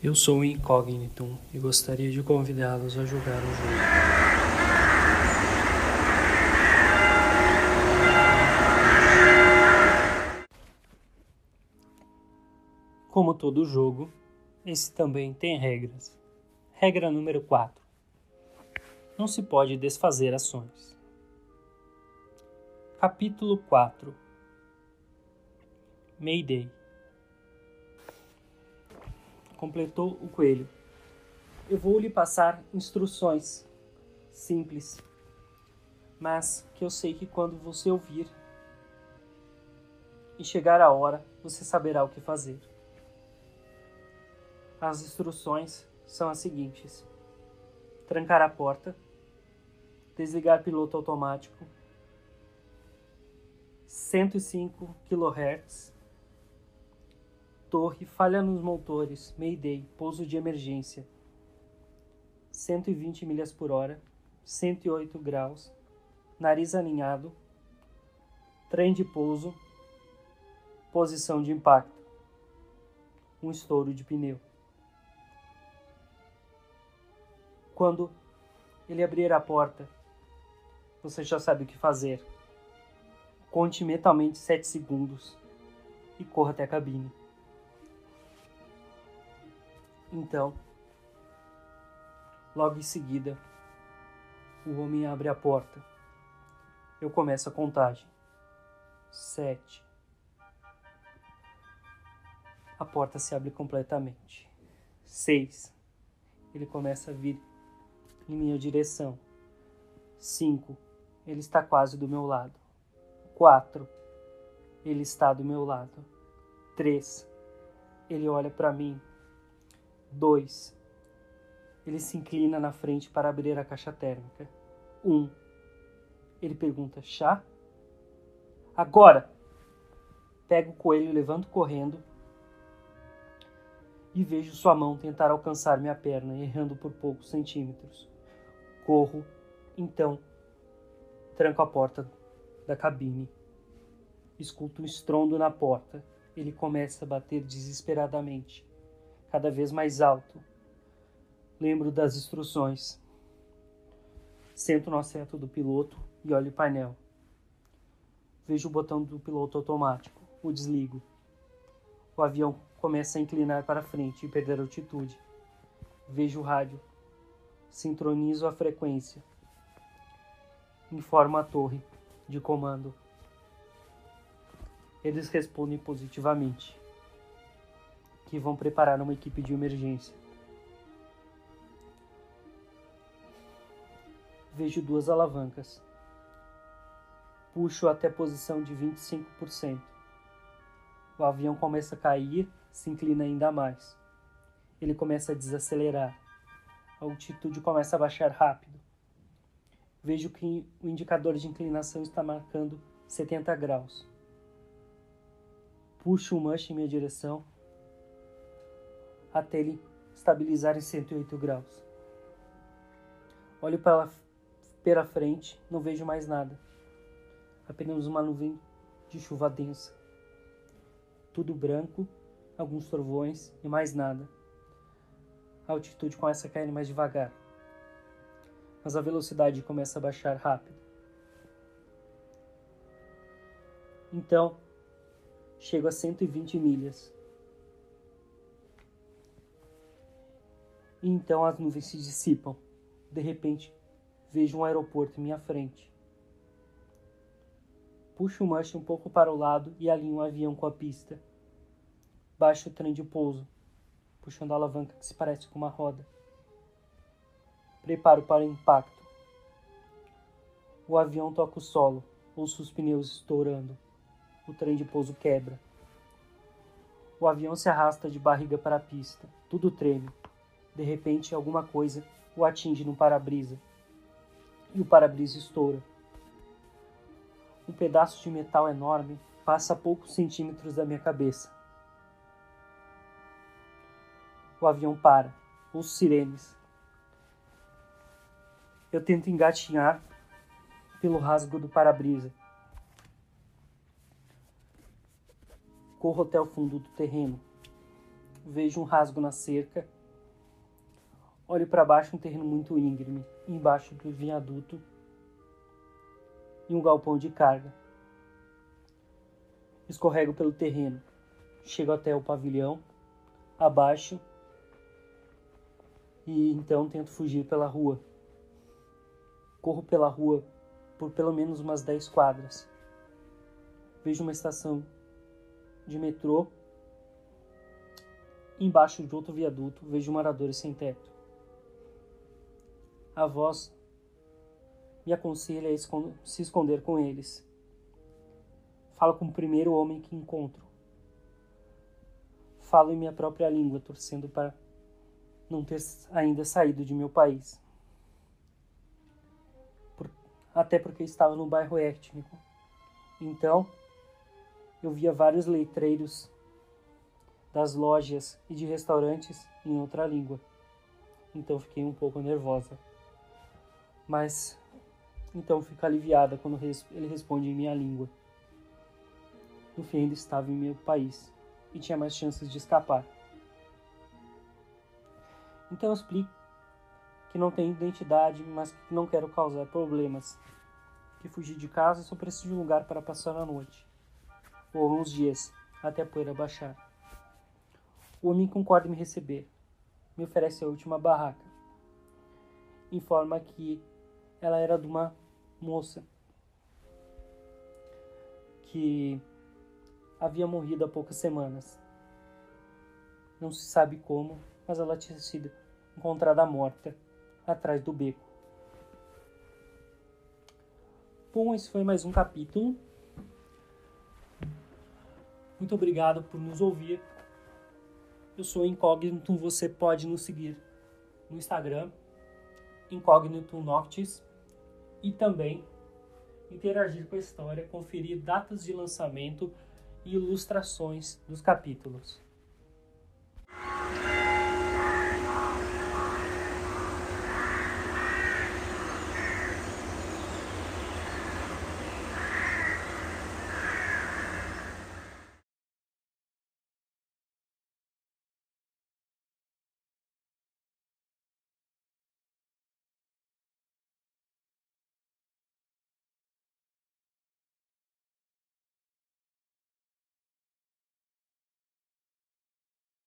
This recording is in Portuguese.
Eu sou o Incógnito e gostaria de convidá-los a jogar o jogo. Como todo jogo, esse também tem regras. Regra número 4. Não se pode desfazer ações. Capítulo 4 Mayday completou o coelho. Eu vou lhe passar instruções simples, mas que eu sei que quando você ouvir e chegar a hora, você saberá o que fazer. As instruções são as seguintes: trancar a porta, desligar piloto automático, 105 kHz Torre, falha nos motores, Mayday, pouso de emergência. 120 milhas por hora, 108 graus, nariz alinhado, trem de pouso, posição de impacto, um estouro de pneu. Quando ele abrir a porta, você já sabe o que fazer. Conte mentalmente 7 segundos e corra até a cabine. Então, logo em seguida, o homem abre a porta. Eu começo a contagem. Sete. A porta se abre completamente. Seis. Ele começa a vir em minha direção. Cinco. Ele está quase do meu lado. Quatro. Ele está do meu lado. Três. Ele olha para mim 2. Ele se inclina na frente para abrir a caixa térmica. 1. Um. Ele pergunta: chá? Agora! Pego o coelho levanto correndo e vejo sua mão tentar alcançar minha perna, errando por poucos centímetros. Corro, então, tranco a porta da cabine. Escuto um estrondo na porta. Ele começa a bater desesperadamente cada vez mais alto. Lembro das instruções. Sento no assento do piloto e olho o painel. Vejo o botão do piloto automático. O desligo. O avião começa a inclinar para frente e perder altitude. Vejo o rádio. Sincronizo a frequência. Informo a torre de comando. Eles respondem positivamente que vão preparar uma equipe de emergência. Vejo duas alavancas. Puxo até a posição de 25%. O avião começa a cair, se inclina ainda mais. Ele começa a desacelerar. A altitude começa a baixar rápido. Vejo que o indicador de inclinação está marcando 70 graus. Puxo o manche em minha direção até ele estabilizar em 108 graus. Olho para pela frente, não vejo mais nada. Apenas uma nuvem de chuva densa. Tudo branco, alguns trovões e mais nada. A altitude começa a cair mais devagar. Mas a velocidade começa a baixar rápido. Então, chego a 120 milhas. E então as nuvens se dissipam. De repente, vejo um aeroporto em minha frente. Puxo o manche um pouco para o lado e alinho o avião com a pista. Baixo o trem de pouso, puxando a alavanca que se parece com uma roda. Preparo para o impacto. O avião toca o solo, ouço os pneus estourando. O trem de pouso quebra. O avião se arrasta de barriga para a pista. Tudo treme. De repente, alguma coisa o atinge no para-brisa e o para-brisa estoura. Um pedaço de metal enorme passa a poucos centímetros da minha cabeça. O avião para, os sirenes. Eu tento engatinhar pelo rasgo do para-brisa. Corro até o fundo do terreno. vejo um rasgo na cerca. Olho para baixo, um terreno muito íngreme, embaixo do viaduto e um galpão de carga. Escorrego pelo terreno, chego até o pavilhão, abaixo e então tento fugir pela rua. Corro pela rua por pelo menos umas 10 quadras. Vejo uma estação de metrô. Embaixo de outro viaduto, vejo moradores sem teto. A voz me aconselha a se esconder com eles. Falo com o primeiro homem que encontro. Falo em minha própria língua, torcendo para não ter ainda saído de meu país. Por, até porque estava no bairro étnico. Então, eu via vários letreiros das lojas e de restaurantes em outra língua. Então fiquei um pouco nervosa. Mas então fico aliviada quando ele responde em minha língua. No fim ainda estava em meu país e tinha mais chances de escapar. Então eu explico que não tenho identidade, mas que não quero causar problemas. Que fugi de casa e só preciso de um lugar para passar a noite ou alguns dias, até a poeira baixar. O homem concorda em me receber. Me oferece a última barraca. Informa que ela era de uma moça que havia morrido há poucas semanas. Não se sabe como, mas ela tinha sido encontrada morta atrás do beco. Bom, esse foi mais um capítulo muito obrigado por nos ouvir. Eu sou Incógnito, você pode nos seguir no Instagram, Incógnito Noctis, e também interagir com a história, conferir datas de lançamento e ilustrações dos capítulos.